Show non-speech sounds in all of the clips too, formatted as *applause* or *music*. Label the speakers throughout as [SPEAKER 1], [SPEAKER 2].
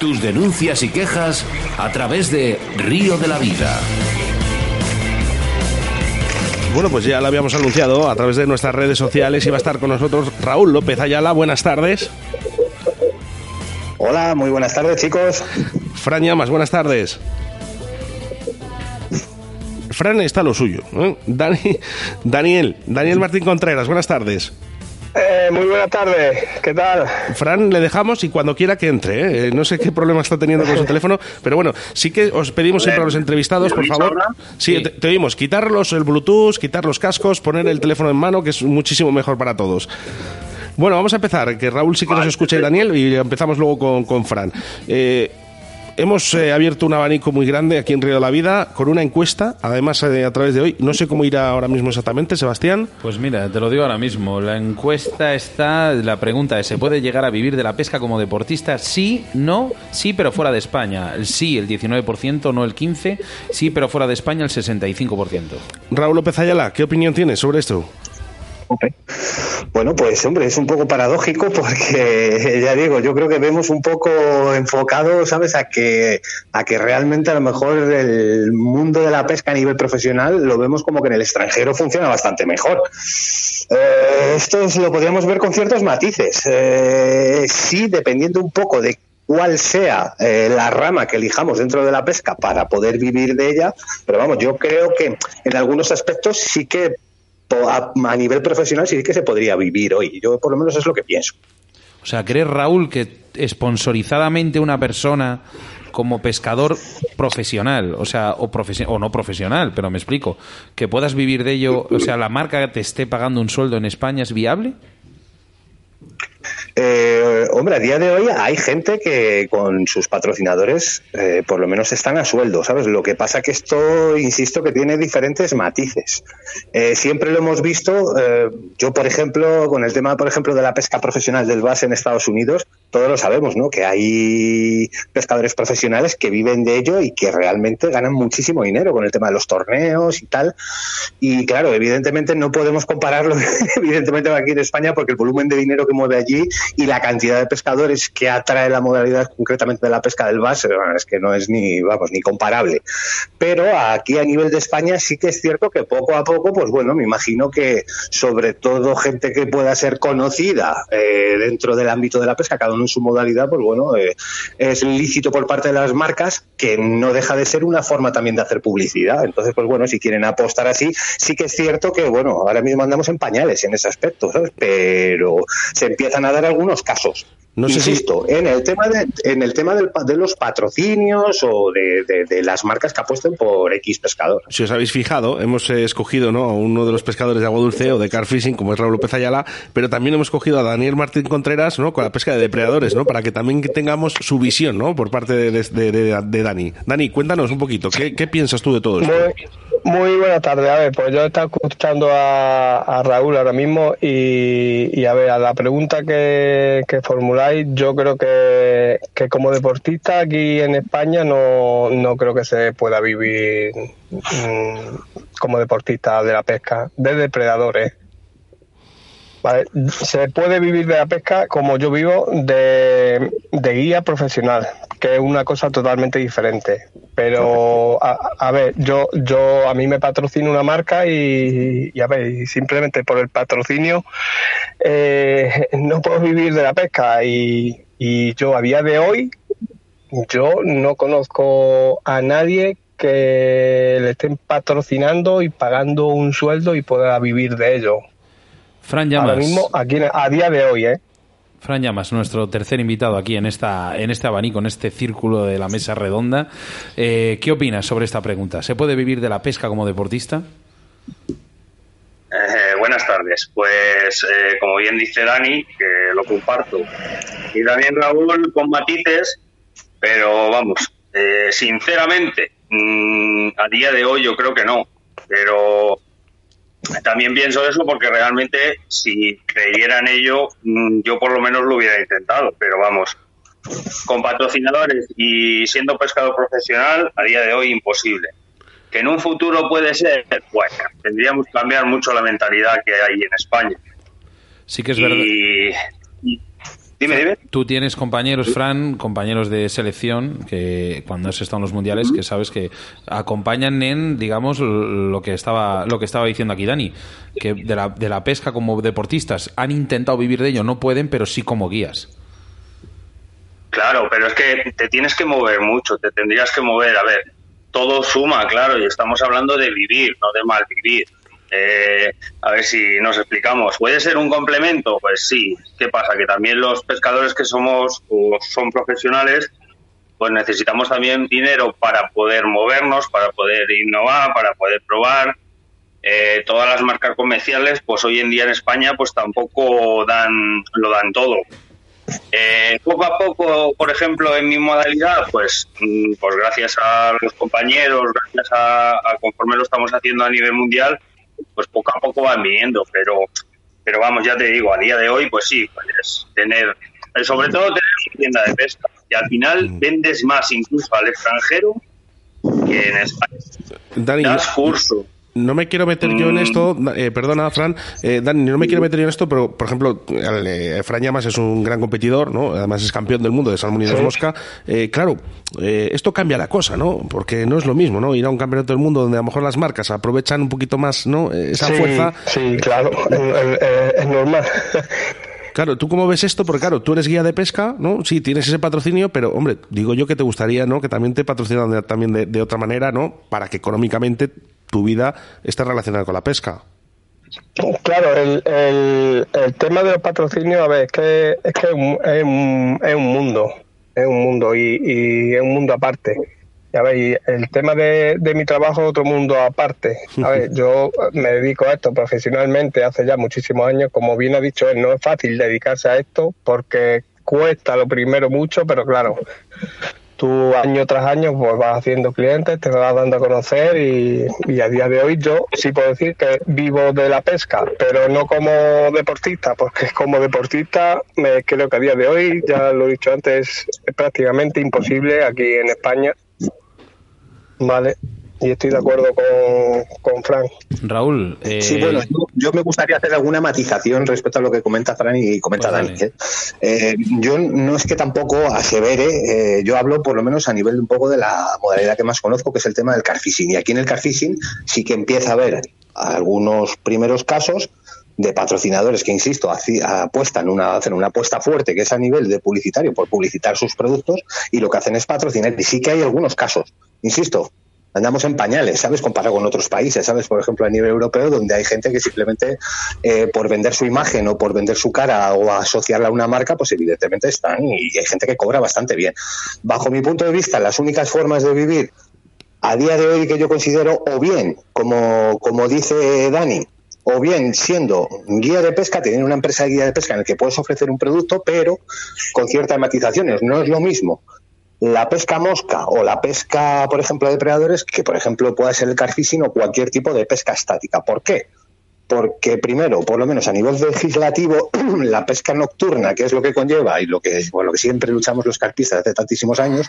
[SPEAKER 1] Tus denuncias y quejas a través de Río de la Vida.
[SPEAKER 2] Bueno, pues ya lo habíamos anunciado a través de nuestras redes sociales. Iba a estar con nosotros Raúl López Ayala. Buenas tardes.
[SPEAKER 3] Hola, muy buenas tardes, chicos.
[SPEAKER 2] Fran Llamas, buenas tardes. Fran está lo suyo. ¿eh? Dani, Daniel, Daniel Martín Contreras, buenas tardes.
[SPEAKER 4] Muy buenas tardes, ¿qué tal?
[SPEAKER 2] Fran, le dejamos y cuando quiera que entre. ¿eh? Eh, no sé qué problema está teniendo con su teléfono, pero bueno, sí que os pedimos siempre a los entrevistados, por favor. Sí, te, te oímos. Quitarlos el Bluetooth, quitar los cascos, poner el teléfono en mano, que es muchísimo mejor para todos. Bueno, vamos a empezar, que Raúl sí que nos escucha y Daniel, y empezamos luego con, con Fran. Eh, hemos eh, abierto un abanico muy grande aquí en Río de la Vida con una encuesta, además eh, a través de hoy. No sé cómo irá ahora mismo exactamente, Sebastián.
[SPEAKER 5] Pues mira, te lo digo ahora mismo. La encuesta está, la pregunta es, ¿se puede llegar a vivir de la pesca como deportista? Sí, no, sí, pero fuera de España. El sí, el 19%, no el 15%. Sí, pero fuera de España, el 65%.
[SPEAKER 2] Raúl López Ayala, ¿qué opinión tienes sobre esto?
[SPEAKER 3] Bueno, pues hombre, es un poco paradójico porque *laughs* ya digo, yo creo que vemos un poco enfocado, ¿sabes? A que realmente a lo mejor el mundo de la pesca a nivel profesional lo vemos como que en el extranjero funciona bastante mejor. Eh, esto es- lo podríamos ver con ciertos matices. Eh, sí, dependiendo un poco de cuál sea eh, la rama que elijamos dentro de la pesca para poder vivir de ella, pero vamos, yo creo que en algunos aspectos sí que a, nivel profesional sí que se podría vivir hoy. Yo por lo menos es lo que pienso.
[SPEAKER 5] O sea, ¿crees, Raúl, que sponsorizadamente una persona como pescador profesional, o sea, o, o no profesional, pero me explico, que puedas vivir de ello, o sea, la marca te esté pagando un sueldo en España es viable?
[SPEAKER 3] Eh, hombre, a día de hoy hay gente que con sus patrocinadores eh, por lo menos están a sueldo, ¿sabes? Lo que pasa que esto, insisto, que tiene diferentes matices. Eh, siempre lo hemos visto, eh, yo por ejemplo, con el tema, por ejemplo, de la pesca profesional del base en Estados Unidos, todos lo sabemos, ¿no? Que hay pescadores profesionales que viven de ello y que realmente ganan muchísimo dinero con el tema de los torneos y tal. Y claro, evidentemente no podemos compararlo, *laughs* evidentemente aquí en España, porque el volumen de dinero que mueve allí y la cantidad de pescadores que atrae la modalidad concretamente de la pesca del bass, bueno, es que no es ni, vamos, ni comparable. Pero aquí a nivel de España sí que es cierto que poco a poco, pues bueno, me imagino que sobre todo gente que pueda ser conocida eh, dentro del ámbito de la pesca, cada uno en su modalidad, pues bueno, eh, es lícito por parte de las marcas que no deja de ser una forma también de hacer publicidad. Entonces, pues bueno, si quieren apostar así, sí que es cierto que, bueno, ahora mismo andamos en pañales en ese aspecto, ¿sabes? Pero se empiezan a dar algunos casos.
[SPEAKER 2] No sé si-
[SPEAKER 3] Insisto, en el tema de, en el tema del de los patrocinios o de, de- de las marcas que apuesten por X pescador.
[SPEAKER 2] Si os habéis fijado, hemos eh, escogido ¿no? a uno de los pescadores de agua dulce o de car fishing, como es Raúl López Ayala, pero también hemos escogido a Daniel Martín Contreras ¿no? con la pesca de depredadores, ¿no? para que también tengamos su visión ¿no? por parte de, de- Dani. Dani, cuéntanos un poquito, ¿qué, qué piensas tú de todo esto?
[SPEAKER 4] Muy buenas tardes. A ver, pues yo he estado escuchando a, Raúl ahora mismo y, a ver, a la pregunta que, que formuláis, yo creo que, que como deportista aquí en España no, no creo que se pueda vivir mm, como deportista de la pesca, de depredadores. Vale, se puede vivir de la pesca como yo vivo de, de guía profesional, que es una cosa totalmente diferente. Pero a, a ver, yo yo a mí me patrocina una marca y, y a ver, y simplemente por el patrocinio eh, *laughs* no puedo vivir de la pesca y, y yo a día de hoy yo no conozco a nadie que le estén patrocinando y pagando un sueldo y pueda vivir de ello.
[SPEAKER 5] Fran
[SPEAKER 4] Ahora
[SPEAKER 5] Llamas.
[SPEAKER 4] mismo, aquí a día de hoy, ¿eh?
[SPEAKER 5] Fran Llamas, nuestro tercer invitado aquí en esta en este abanico, en este círculo de la mesa redonda. Eh, ¿Qué opinas sobre esta pregunta? ¿Se puede vivir de la pesca como deportista?
[SPEAKER 6] Eh, buenas tardes. Pues, eh, como bien dice Dani, que lo comparto. Y también Raúl con matices, pero vamos, eh, sinceramente, mm, a día de hoy yo creo que no. Pero también pienso eso porque realmente si creyera en ello, mm, yo por lo menos lo hubiera intentado. Pero vamos, con patrocinadores y siendo pescador profesional, a día de hoy imposible. Que en un futuro puede ser, bueno, tendríamos que cambiar mucho la mentalidad que hay en España.
[SPEAKER 5] Sí que es verdad.
[SPEAKER 6] Y- Dime, dime.
[SPEAKER 5] Tú tienes compañeros, Fran, compañeros de selección, que cuando has estado en los mundiales, que sabes que acompañan en, digamos, lo que estaba, lo que estaba diciendo aquí Dani, que de la, de la pesca como deportistas han intentado vivir de ello, no pueden, pero sí como guías.
[SPEAKER 6] Claro, pero es que te tienes que mover mucho, te tendrías que mover. A ver, todo suma, claro, y estamos hablando de vivir, no de mal vivir. Eh, a ver si nos explicamos. ¿Puede ser un complemento? Pues sí. ¿Qué pasa? Que también los pescadores que somos o son profesionales, pues necesitamos también dinero para poder movernos, para poder innovar, para poder probar. Eh, todas las marcas comerciales, pues hoy en día en España, pues tampoco dan lo dan todo. Eh, poco a poco, por ejemplo, en mi modalidad, pues, mm, pues gracias a los compañeros, gracias a, a conforme lo estamos haciendo a nivel mundial, pues poco a poco van viniendo, pero, pero vamos, ya te digo, a día de hoy, pues sí, puedes tener, eh, sobre todo tener una tienda de pesca, y al final vendes más incluso al extranjero que en España.
[SPEAKER 2] Dani,
[SPEAKER 6] Das curso.
[SPEAKER 2] No me quiero meter yo en
[SPEAKER 6] Mm.
[SPEAKER 2] esto, eh, perdona, Fran, eh, Dani, no me quiero meter yo en esto, pero por ejemplo, eh, Fran Llamas es un gran competidor, ¿no? Además es campeón del mundo de salmón y de mosca. Eh, claro, eh, esto cambia la cosa, ¿no? Porque no es lo mismo, ¿no? Ir a un campeonato del mundo donde a lo mejor las marcas aprovechan un poquito más, ¿no? Esa
[SPEAKER 4] sí,
[SPEAKER 2] fuerza.
[SPEAKER 4] Sí, claro, es, normal. *laughs*
[SPEAKER 2] Claro, ¿tú cómo ves esto? Porque claro, tú eres guía de pesca, ¿no? Sí, tienes ese patrocinio, pero hombre, digo yo que te gustaría, ¿no? Que también te patrocinan de- también de, de otra manera, ¿no? Para que económicamente tu vida esté relacionada con la pesca.
[SPEAKER 4] Claro, el, el, el tema de los patrocinios, a ver, es que es, que es, un, es, un, es un mundo, es un mundo y, y es un mundo aparte. Y a ver, y el tema de, de mi trabajo es otro mundo aparte. A ver, *laughs* yo me dedico a esto profesionalmente hace ya muchísimos años. Como bien ha dicho él, no es fácil dedicarse a esto porque cuesta lo primero mucho, pero claro, tú año tras año pues vas haciendo clientes, te vas dando a conocer y, y a día de hoy yo sí puedo decir que vivo de la pesca, pero no como deportista, porque como deportista me creo que a día de hoy, ya lo he dicho antes, es prácticamente imposible aquí en España. Vale, y estoy de acuerdo con, con Frank.
[SPEAKER 5] Raúl, eh,
[SPEAKER 3] Sí, bueno, yo, yo me gustaría hacer alguna matización respecto a lo que comenta Fran y comenta
[SPEAKER 5] Pues
[SPEAKER 3] Dani. ¿eh? Eh, yo no es que tampoco asevere, eh, yo hablo por lo menos a nivel un poco de la modalidad que más conozco, que es el tema del carfishing. Y aquí en el carfishing sí que empieza a haber algunos primeros casos de patrocinadores que, insisto, apuestan una, hacen una apuesta fuerte que es a nivel de publicitario por publicitar sus productos y lo que hacen es patrocinar. Y sí que hay algunos casos, insisto, andamos en pañales, ¿sabes? Comparado con otros países, ¿sabes? Por ejemplo, a nivel europeo, donde hay gente que simplemente eh, por vender su imagen o por vender su cara o asociarla a una marca, pues evidentemente están y hay gente que cobra bastante bien. Bajo mi punto de vista, las únicas formas de vivir a día de hoy que yo considero o bien, como, como dice Dani, o bien siendo guía de pesca, teniendo una empresa de guía de pesca en la que puedes ofrecer un producto, pero con ciertas matizaciones. No es lo mismo la pesca mosca o la pesca, por ejemplo, de depredadores, que por ejemplo pueda ser el carfishing o cualquier tipo de pesca estática. ¿Por qué? Porque primero, por lo menos a nivel legislativo, *clears throat* la pesca nocturna, que es lo que conlleva y lo que, por lo que siempre luchamos los carpistas hace tantísimos años,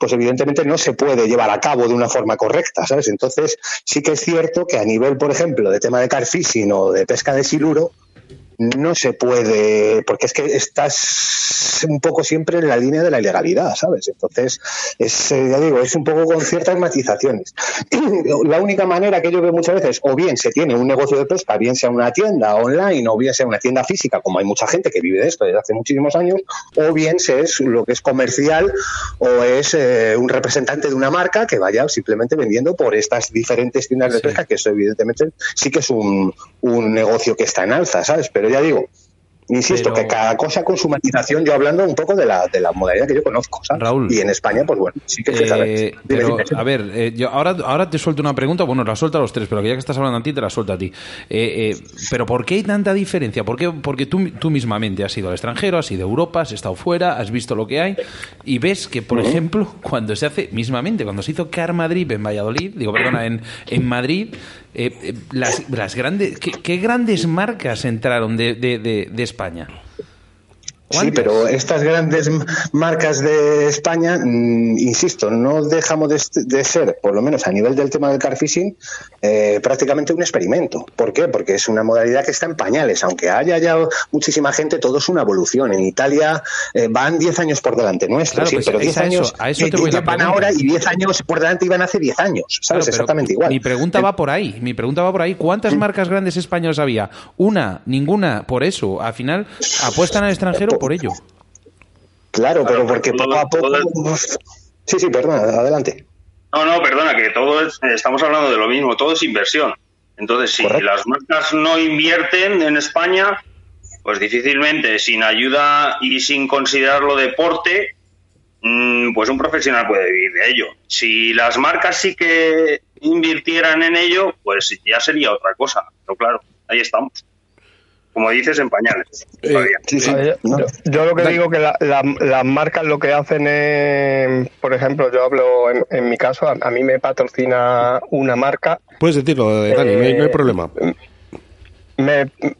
[SPEAKER 3] pues evidentemente no se puede llevar a cabo de una forma correcta, ¿sabes? Entonces, sí que es cierto que a nivel, por ejemplo, de tema de carfishing o de pesca de siluro, no se puede, porque es que estás un poco siempre en la línea de la ilegalidad, ¿sabes? Entonces, es, eh, ya digo, es un poco con ciertas matizaciones. *clears throat* La única manera que yo veo muchas veces, o bien se tiene un negocio de pesca, bien sea una tienda online, o bien sea una tienda física, como hay mucha gente que vive de esto desde hace muchísimos años, o bien se es lo que es comercial, o es eh, un representante de una marca que vaya simplemente vendiendo por estas diferentes tiendas de
[SPEAKER 5] Sí.
[SPEAKER 3] pesca, que eso evidentemente sí que es un, un negocio que está en alza, ¿sabes? Pero ya digo, insisto,
[SPEAKER 5] Pero-
[SPEAKER 3] que cada cosa con su matización, yo hablando un poco de la, de la modalidad que yo conozco, ¿sabes?
[SPEAKER 5] Raúl.
[SPEAKER 3] Y en España, pues bueno, sí que se
[SPEAKER 5] Eh,
[SPEAKER 3] sabe.
[SPEAKER 5] Pero, a ver, eh, yo ahora, ahora te suelto una pregunta, bueno, la suelto a los tres, pero que ya que estás hablando a ti, te la suelto a ti. Eh, eh, pero ¿por qué hay tanta diferencia? ¿Por qué? Porque tú, tú mismamente has ido al extranjero, has ido a Europa, has estado fuera, has visto lo que hay y ves que, por ejemplo, cuando se hace, mismamente, cuando se hizo Car Madrid en Valladolid, digo, perdona, en, en Madrid, las, las grandes, ¿qué, qué grandes marcas entraron de, de, de- de España? España.
[SPEAKER 3] Sí, pero estas grandes marcas de España, mm, insisto, no dejamos de, ser, por lo menos a nivel del tema del car fishing, eh, prácticamente un experimento. ¿Por qué? Porque es una modalidad que está en pañales. Aunque haya ya muchísima gente, todo es una evolución. En Italia eh, van 10 años por delante nuestro, sí, pues pero 10 años
[SPEAKER 5] a eso, te voy
[SPEAKER 3] van ahora y 10 años por delante iban hace 10 años. ¿Sabes? Exactamente igual.
[SPEAKER 5] Mi pregunta va por ahí. Mi pregunta va por ahí. ¿Cuántas marcas grandes españolas había? Una, ninguna. Por eso, al final apuestan al extranjero por ello.
[SPEAKER 3] Claro, pero porque poco a poco. Sí, sí, perdona, adelante.
[SPEAKER 6] No, no, perdona, que todo es, estamos hablando de lo mismo, todo es inversión. Entonces, si las marcas no invierten en España, pues difícilmente, sin ayuda y sin considerarlo deporte, mm, pues un profesional puede vivir de ello. Si las marcas sí que invirtieran en ello, pues ya sería otra cosa. Pero claro, ahí estamos como dices, en pañales.
[SPEAKER 4] Eh, yo, lo que digo que las marcas lo que hacen es, por ejemplo, yo hablo en, mi caso, a, mí me patrocina una marca.
[SPEAKER 2] Puedes decirlo, eh, Dani, no, hay, problema.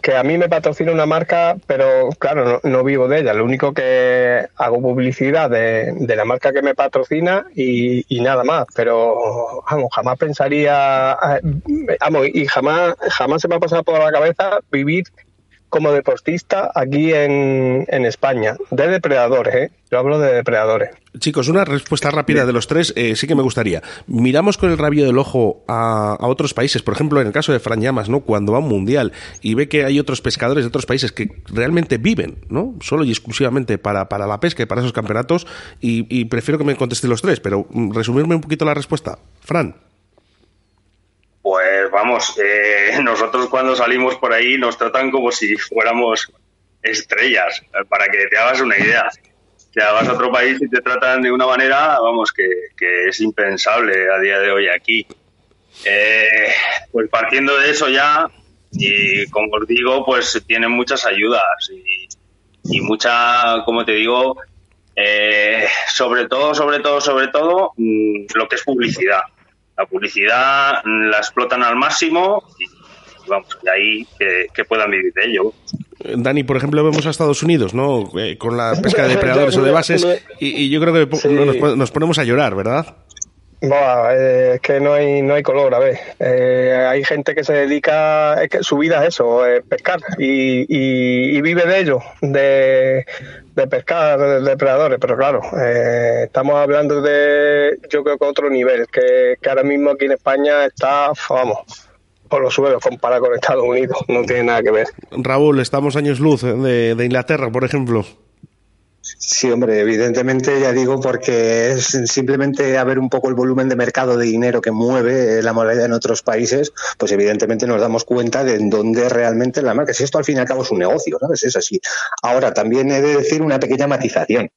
[SPEAKER 4] que a mí me patrocina una marca, pero claro, no, vivo de ella. Lo único que hago publicidad de, la marca que me patrocina y, y, nada más. Pero vamos, jamás pensaría, eh, vamos, y jamás, jamás se me ha pasado por la cabeza vivir como deportista aquí en, en España, de depredadores, ¿eh? Yo hablo de depredadores.
[SPEAKER 2] Chicos, una respuesta rápida de los tres eh, sí que me gustaría. Miramos con el rabio del ojo a, otros países, por ejemplo, en el caso de Fran Llamas, ¿no? Cuando va a un mundial y ve que hay otros pescadores de otros países que realmente viven, ¿no? Solo y exclusivamente para, para la pesca y para esos campeonatos. Y, y prefiero que me contesten los tres, pero mm, resumirme un poquito la respuesta. Fran.
[SPEAKER 6] Pues vamos, eh, *laughs* nosotros cuando salimos por ahí nos tratan como si fuéramos estrellas, para que te hagas una idea. Ya vas a otro país y te tratan de una manera, vamos, que, es impensable a día de hoy aquí. Eh, pues partiendo de eso ya, y como os digo, pues tienen muchas ayudas y, y mucha, como te digo, eh, sobre todo, sobre todo, sobre todo, mm, lo que es publicidad la publicidad la explotan al máximo y vamos, de ahí que, puedan vivir de ello.
[SPEAKER 2] Dani, por ejemplo, vemos a Estados Unidos, ¿no? Eh, con la pesca de depredadores o de bases, y, yo creo que nos, ponemos a llorar, ¿verdad?
[SPEAKER 4] Eh, es que no hay no hay color, a ver. Eh, hay gente que se dedica, es que su vida es eso, es pescar y, y, vive de ello, de, de pescar de depredadores, pero claro, eh, estamos hablando de, yo creo que otro nivel, que, ahora mismo aquí en España está, vamos, por los suelos comparado con Estados Unidos, no tiene nada que ver.
[SPEAKER 2] Raúl, estamos años luz de, de Inglaterra, por ejemplo.
[SPEAKER 3] Sí, hombre, evidentemente ya digo porque es simplemente a ver un poco el volumen de mercado de dinero que mueve la moneda en otros países, pues evidentemente nos damos cuenta de en dónde realmente la marca. Si esto al fin y al cabo es un negocio, ¿sabes? Es así. Ahora, también he de decir una pequeña matización.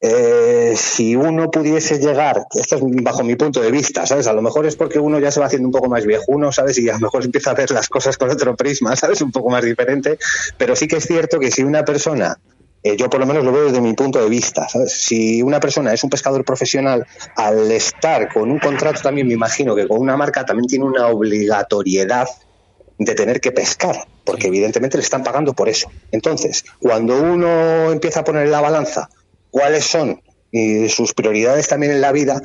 [SPEAKER 3] Eh, si uno pudiese llegar, esto es bajo mi punto de vista, ¿sabes? A lo mejor es porque uno ya se va haciendo un poco más viejuno, ¿sabes? Y a lo mejor *laughs* empieza a ver las cosas con otro prisma, ¿sabes? Un poco más diferente. Pero sí que es cierto que si una persona eh, yo por lo menos lo veo desde mi punto de vista. Si una persona es un pescador profesional, al estar con un contrato también me imagino que con una marca también tiene una obligatoriedad de tener que pescar, porque evidentemente le están pagando por eso. Entonces, cuando uno empieza a poner en la balanza cuáles son y sus prioridades también en la vida,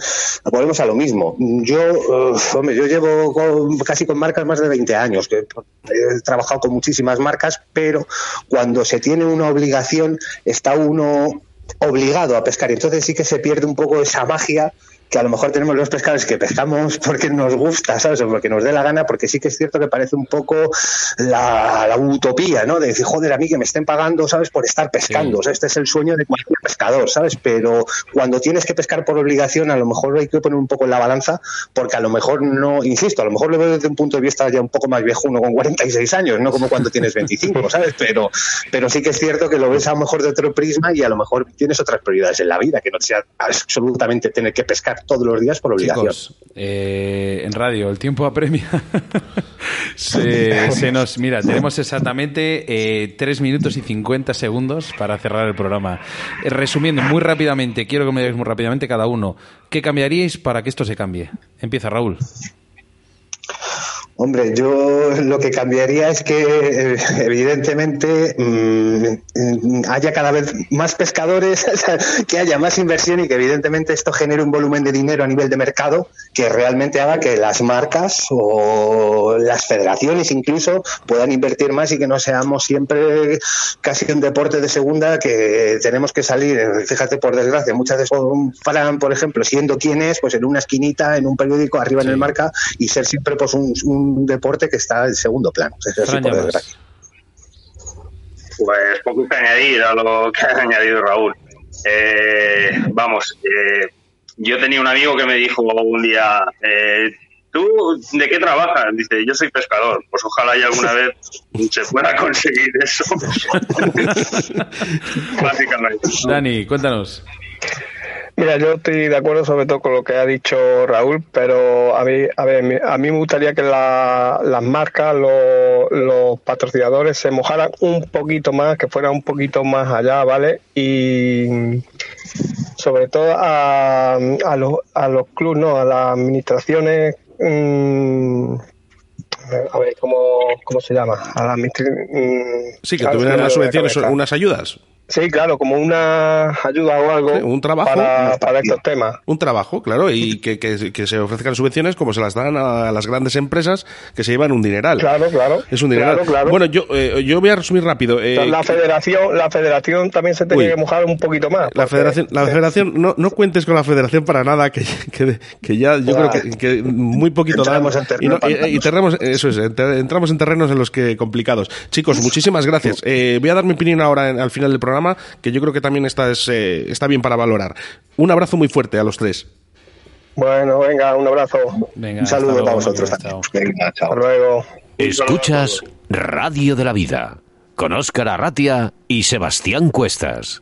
[SPEAKER 3] volvemos a lo mismo. Yo, eh, hombre, yo llevo casi con marcas más de 20 años, que he trabajado con muchísimas marcas, pero cuando se tiene una obligación, está uno obligado a pescar. Entonces sí que se pierde un poco esa magia que a lo mejor tenemos los pescadores que pescamos porque nos gusta, ¿sabes? O porque nos dé la gana, porque sí que es cierto que parece un poco la, utopía, ¿no? De decir, joder, a mí que me estén pagando, ¿sabes? Por estar pescando. O sea, este es el sueño de cualquier pescador, ¿sabes? Pero cuando tienes que pescar por obligación, a lo mejor hay que poner un poco en la balanza, porque a lo mejor no, insisto, a lo mejor lo veo desde un punto de vista ya un poco más viejo, uno con 46 años, no como cuando tienes 25, *laughs* ¿sabes? Pero, pero sí que es cierto que lo ves a lo mejor de otro prisma y a lo mejor tienes otras prioridades en la vida, que no sea absolutamente tener que pescar todos los días por obligación. Chicos,
[SPEAKER 5] eh, en radio, el tiempo apremia. *laughs* se, nos, mira, tenemos exactamente eh, 3 minutos y 50 segundos para cerrar el programa. Eh, resumiendo muy rápidamente, quiero que me digáis muy rápidamente cada uno, ¿qué cambiaríais para que esto se cambie? Empieza Raúl.
[SPEAKER 3] Hombre, yo lo que cambiaría es que, eh, evidentemente, mm, haya cada vez más pescadores, *laughs* que haya más inversión y que, evidentemente, esto genere un volumen de dinero a nivel de mercado que realmente haga que las marcas o las federaciones incluso puedan invertir más y que no seamos siempre casi un deporte de segunda que tenemos que salir, fíjate, por desgracia, muchas veces un Fran, por ejemplo, siendo quien es, pues en una esquinita, en un periódico, arriba en el marca y ser siempre pues un, un deporte que está en segundo plano.
[SPEAKER 6] Pues poco que añadir a lo que ha añadido Raúl. Eh, vamos, eh, yo tenía un amigo que me dijo un día, eh, ¿tú de qué trabajas? Dice, yo soy pescador. Pues ojalá y alguna vez se pueda conseguir eso. *laughs* Básicamente.
[SPEAKER 5] Dani, cuéntanos.
[SPEAKER 4] Mira, yo estoy de acuerdo sobre todo con lo que ha dicho Raúl, pero a mí, a ver, a mí me gustaría que las marcas, los, patrocinadores se mojaran un poquito más, que fueran un poquito más allá, ¿vale? Y sobre todo a, a, los, a los clubes, ¿no? A las administraciones. Mm, a ver, ¿cómo, ¿cómo se llama? A la,
[SPEAKER 2] mm, sí, que tuvieran unas subvenciones, unas ayudas.
[SPEAKER 4] Sí, claro, como una ayuda o algo
[SPEAKER 2] un trabajo,
[SPEAKER 4] para, estos temas.
[SPEAKER 2] Un trabajo, claro, y que, que, se ofrezcan subvenciones como se las dan a las grandes empresas que se llevan un dineral.
[SPEAKER 4] Claro, claro.
[SPEAKER 2] Es un dineral. Bueno, yo, eh, yo voy a resumir rápido.
[SPEAKER 4] Eh, la federación la federación también se tiene que mojar un poquito más.
[SPEAKER 2] La federación, la federación no, no cuentes con la federación para nada, que, que, ya yo creo que, muy poquito
[SPEAKER 3] En
[SPEAKER 2] y, y, eso es, entramos en terrenos en los que complicados. Chicos, muchísimas gracias. Eh, voy a dar mi opinión ahora al final del programa que yo creo que también está, eh, está bien para valorar. Un abrazo muy fuerte a los tres.
[SPEAKER 4] Bueno, venga, un abrazo.
[SPEAKER 3] un saludo para vosotros.
[SPEAKER 4] Venga, chao. Hasta luego.
[SPEAKER 1] Escuchas Radio de la Vida con Óscar Arratia y Sebastián Cuestas.